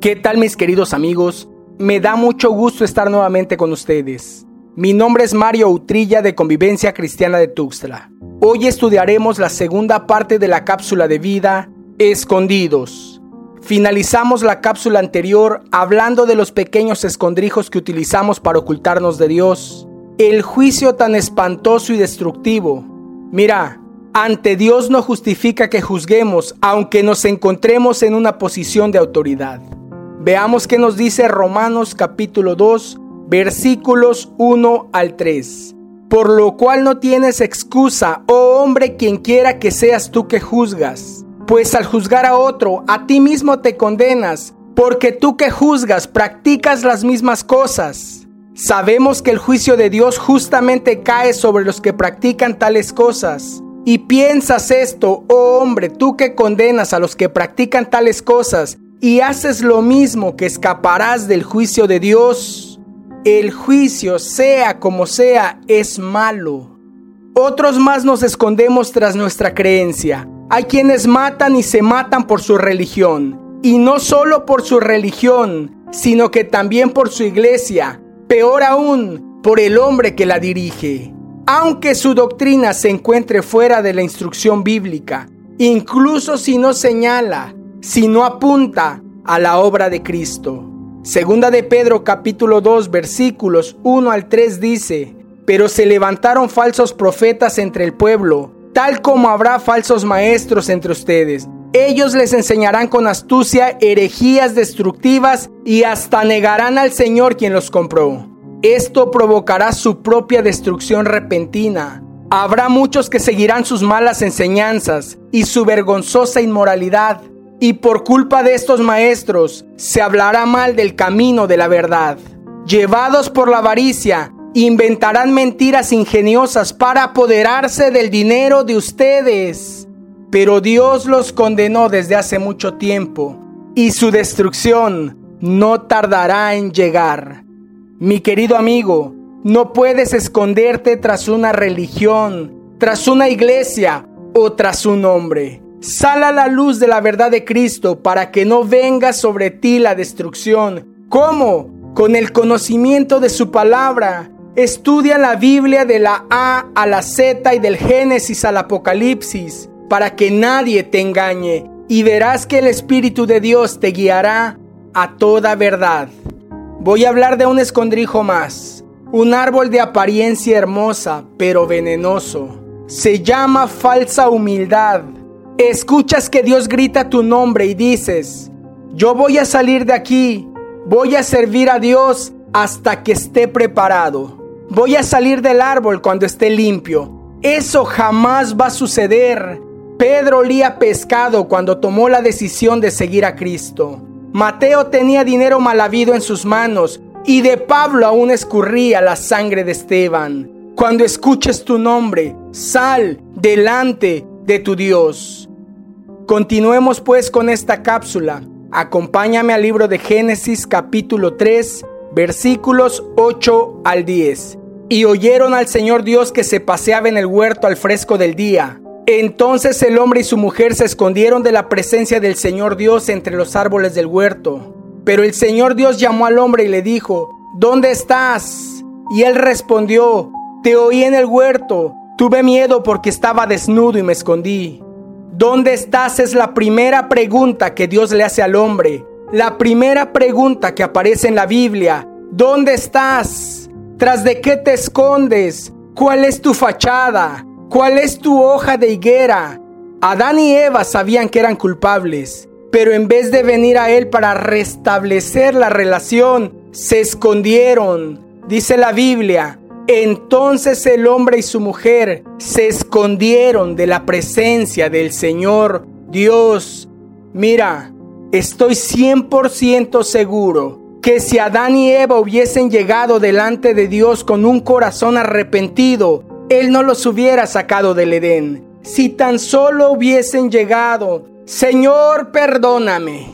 ¿Qué tal mis queridos amigos? Me da mucho gusto estar nuevamente con ustedes. Mi nombre es Mario Utrilla de Convivencia Cristiana de Tuxtla. Hoy estudiaremos la segunda parte de la cápsula de vida, Escondidos. Finalizamos la cápsula anterior hablando de los pequeños escondrijos que utilizamos para ocultarnos de Dios. El juicio tan espantoso y destructivo. Mira, ante Dios no justifica que juzguemos aunque nos encontremos en una posición de autoridad. Veamos qué nos dice Romanos capítulo 2, versículos 1 al 3. Por lo cual no tienes excusa, oh hombre, quien quiera que seas tú que juzgas. Pues al juzgar a otro, a ti mismo te condenas, porque tú que juzgas practicas las mismas cosas. Sabemos que el juicio de Dios justamente cae sobre los que practican tales cosas. Y piensas esto, oh hombre, tú que condenas a los que practican tales cosas, y haces lo mismo que escaparás del juicio de Dios, el juicio, sea como sea, es malo. Otros más nos escondemos tras nuestra creencia. Hay quienes matan y se matan por su religión. Y no solo por su religión, sino que también por su iglesia. Peor aún, por el hombre que la dirige. Aunque su doctrina se encuentre fuera de la instrucción bíblica, incluso si no señala si no apunta a la obra de Cristo. Segunda de Pedro capítulo 2 versículos 1 al 3 dice, pero se levantaron falsos profetas entre el pueblo, tal como habrá falsos maestros entre ustedes. Ellos les enseñarán con astucia herejías destructivas y hasta negarán al Señor quien los compró. Esto provocará su propia destrucción repentina. Habrá muchos que seguirán sus malas enseñanzas y su vergonzosa inmoralidad y por culpa de estos maestros se hablará mal del camino de la verdad. Llevados por la avaricia, inventarán mentiras ingeniosas para apoderarse del dinero de ustedes. Pero Dios los condenó desde hace mucho tiempo y su destrucción no tardará en llegar. Mi querido amigo, no puedes esconderte tras una religión, tras una iglesia o tras un hombre. Sal a la luz de la verdad de Cristo para que no venga sobre ti la destrucción. ¿Cómo? Con el conocimiento de su palabra. Estudia la Biblia de la A a la Z y del Génesis al Apocalipsis para que nadie te engañe y verás que el Espíritu de Dios te guiará a toda verdad. Voy a hablar de un escondrijo más, un árbol de apariencia hermosa pero venenoso. Se llama falsa humildad Escuchas que Dios grita tu nombre y dices, yo voy a salir de aquí, voy a servir a Dios hasta que esté preparado. Voy a salir del árbol cuando esté limpio. Eso jamás va a suceder. Pedro olía pescado cuando tomó la decisión de seguir a Cristo. Mateo tenía dinero mal habido en sus manos y de Pablo aún escurría la sangre de Esteban. Cuando escuches tu nombre, sal delante de tu Dios. Continuemos pues con esta cápsula. Acompáñame al libro de Génesis capítulo 3 versículos 8 al 10. Y oyeron al Señor Dios que se paseaba en el huerto al fresco del día. Entonces el hombre y su mujer se escondieron de la presencia del Señor Dios entre los árboles del huerto. Pero el Señor Dios llamó al hombre y le dijo, ¿Dónde estás? Y él respondió, Te oí en el huerto, tuve miedo porque estaba desnudo y me escondí. ¿Dónde estás? Es la primera pregunta que Dios le hace al hombre. La primera pregunta que aparece en la Biblia. ¿Dónde estás? ¿Tras de qué te escondes? ¿Cuál es tu fachada? ¿Cuál es tu hoja de higuera? Adán y Eva sabían que eran culpables, pero en vez de venir a Él para restablecer la relación, se escondieron. Dice la Biblia, entonces el hombre y su mujer se escondieron de la presencia del Señor Dios. Mira, estoy 100% seguro que si Adán y Eva hubiesen llegado delante de Dios con un corazón arrepentido, Él no los hubiera sacado del Edén. Si tan solo hubiesen llegado, Señor, perdóname.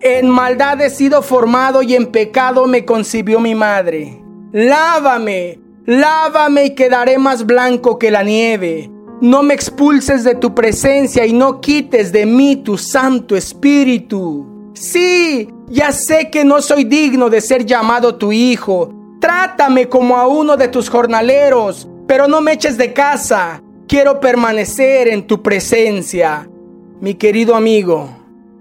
En maldad he sido formado y en pecado me concibió mi madre. Lávame, Lávame y quedaré más blanco que la nieve. No me expulses de tu presencia y no quites de mí tu Santo Espíritu. Sí, ya sé que no soy digno de ser llamado tu hijo. Trátame como a uno de tus jornaleros, pero no me eches de casa. Quiero permanecer en tu presencia. Mi querido amigo,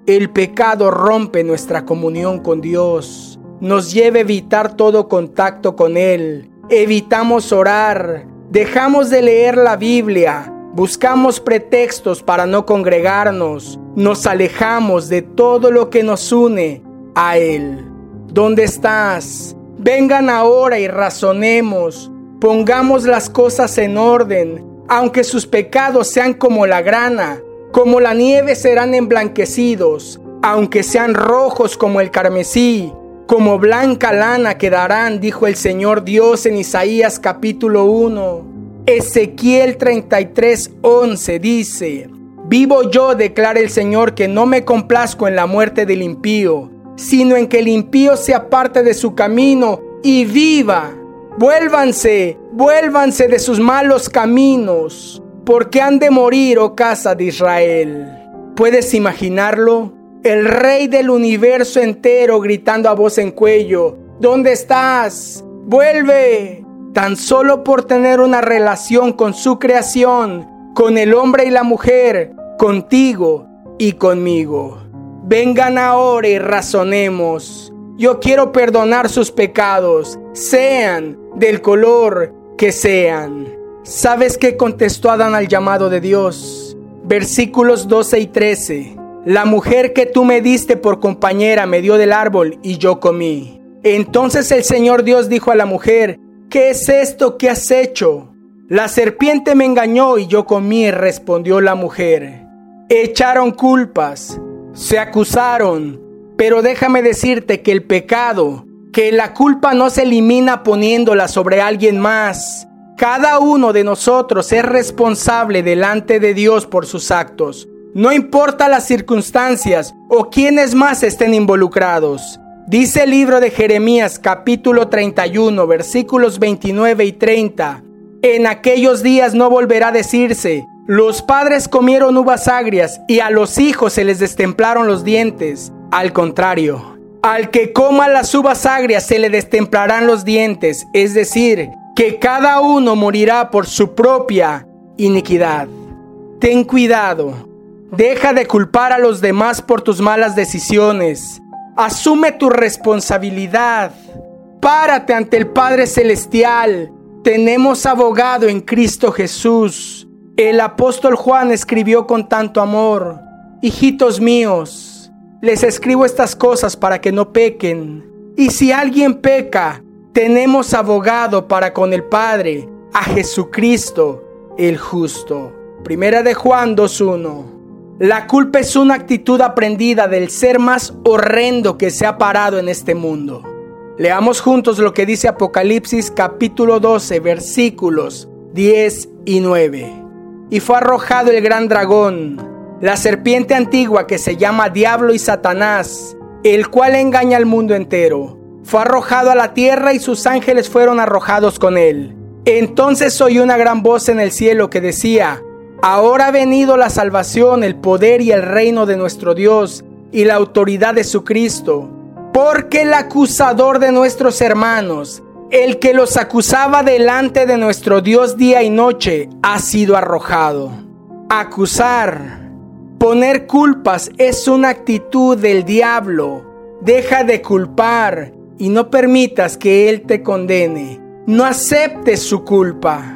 el pecado rompe nuestra comunión con Dios, nos lleva a evitar todo contacto con Él, evitamos orar, dejamos de leer la Biblia, buscamos pretextos para no congregarnos, nos alejamos de todo lo que nos une a Él. ¿Dónde estás? Vengan ahora y razonemos, pongamos las cosas en orden, aunque sus pecados sean como la grana, como la nieve serán emblanquecidos, aunque sean rojos como el carmesí, como blanca lana quedarán, dijo el Señor Dios en Isaías capítulo 1. Ezequiel 33, 11 dice, Vivo yo, declara el Señor, que no me complazco en la muerte del impío, sino en que el impío se aparte de su camino y viva. Vuélvanse, vuélvanse de sus malos caminos. ¿Por qué han de morir, oh casa de Israel? ¿Puedes imaginarlo? El rey del universo entero gritando a voz en cuello, ¿dónde estás? Vuelve. Tan solo por tener una relación con su creación, con el hombre y la mujer, contigo y conmigo. Vengan ahora y razonemos. Yo quiero perdonar sus pecados, sean del color que sean. ¿Sabes qué contestó Adán al llamado de Dios? Versículos 12 y 13. La mujer que tú me diste por compañera me dio del árbol y yo comí. Entonces el Señor Dios dijo a la mujer, ¿qué es esto que has hecho? La serpiente me engañó y yo comí, respondió la mujer. Echaron culpas, se acusaron, pero déjame decirte que el pecado, que la culpa no se elimina poniéndola sobre alguien más, cada uno de nosotros es responsable delante de Dios por sus actos. No importa las circunstancias o quienes más estén involucrados. Dice el libro de Jeremías capítulo 31 versículos 29 y 30. En aquellos días no volverá a decirse, los padres comieron uvas agrias y a los hijos se les destemplaron los dientes. Al contrario, al que coma las uvas agrias se le destemplarán los dientes, es decir, que cada uno morirá por su propia iniquidad. Ten cuidado, deja de culpar a los demás por tus malas decisiones. Asume tu responsabilidad. Párate ante el Padre Celestial. Tenemos abogado en Cristo Jesús. El apóstol Juan escribió con tanto amor, Hijitos míos, les escribo estas cosas para que no pequen. Y si alguien peca, tenemos abogado para con el Padre, a Jesucristo el justo. Primera de Juan 2.1. La culpa es una actitud aprendida del ser más horrendo que se ha parado en este mundo. Leamos juntos lo que dice Apocalipsis capítulo 12 versículos 10 y 9. Y fue arrojado el gran dragón, la serpiente antigua que se llama Diablo y Satanás, el cual engaña al mundo entero fue arrojado a la tierra y sus ángeles fueron arrojados con él. Entonces oí una gran voz en el cielo que decía, Ahora ha venido la salvación, el poder y el reino de nuestro Dios y la autoridad de su Cristo, porque el acusador de nuestros hermanos, el que los acusaba delante de nuestro Dios día y noche, ha sido arrojado. Acusar, poner culpas es una actitud del diablo. Deja de culpar y no permitas que Él te condene. No aceptes su culpa.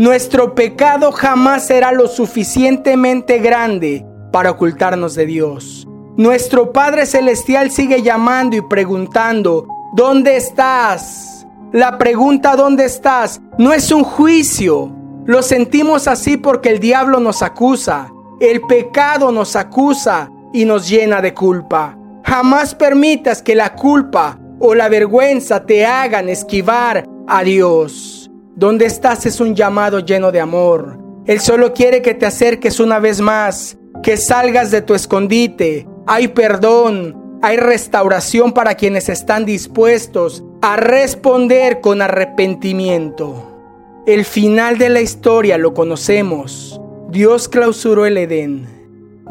Nuestro pecado jamás será lo suficientemente grande para ocultarnos de Dios. Nuestro Padre Celestial sigue llamando y preguntando, ¿dónde estás? La pregunta ¿dónde estás? no es un juicio. Lo sentimos así porque el diablo nos acusa, el pecado nos acusa y nos llena de culpa. Jamás permitas que la culpa o la vergüenza te hagan esquivar a Dios. Donde estás es un llamado lleno de amor. Él solo quiere que te acerques una vez más, que salgas de tu escondite. Hay perdón, hay restauración para quienes están dispuestos a responder con arrepentimiento. El final de la historia lo conocemos. Dios clausuró el Edén.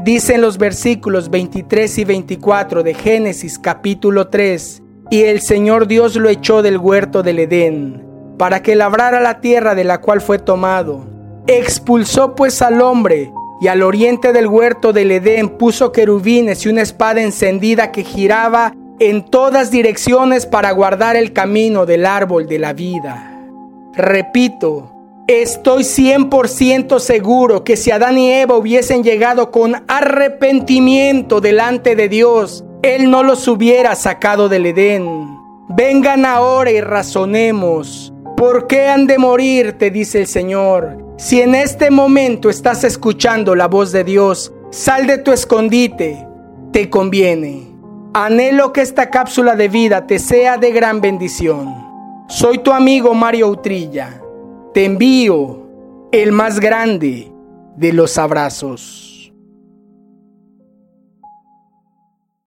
Dicen los versículos 23 y 24 de Génesis capítulo 3, y el Señor Dios lo echó del huerto del Edén, para que labrara la tierra de la cual fue tomado. Expulsó pues al hombre, y al oriente del huerto del Edén puso querubines y una espada encendida que giraba en todas direcciones para guardar el camino del árbol de la vida. Repito, estoy 100% seguro que si Adán y Eva hubiesen llegado con arrepentimiento delante de Dios, Él no los hubiera sacado del Edén. Vengan ahora y razonemos. ¿Por qué han de morir? te dice el Señor. Si en este momento estás escuchando la voz de Dios, sal de tu escondite, te conviene. Anhelo que esta cápsula de vida te sea de gran bendición. Soy tu amigo Mario Utrilla. Te envío el más grande de los abrazos.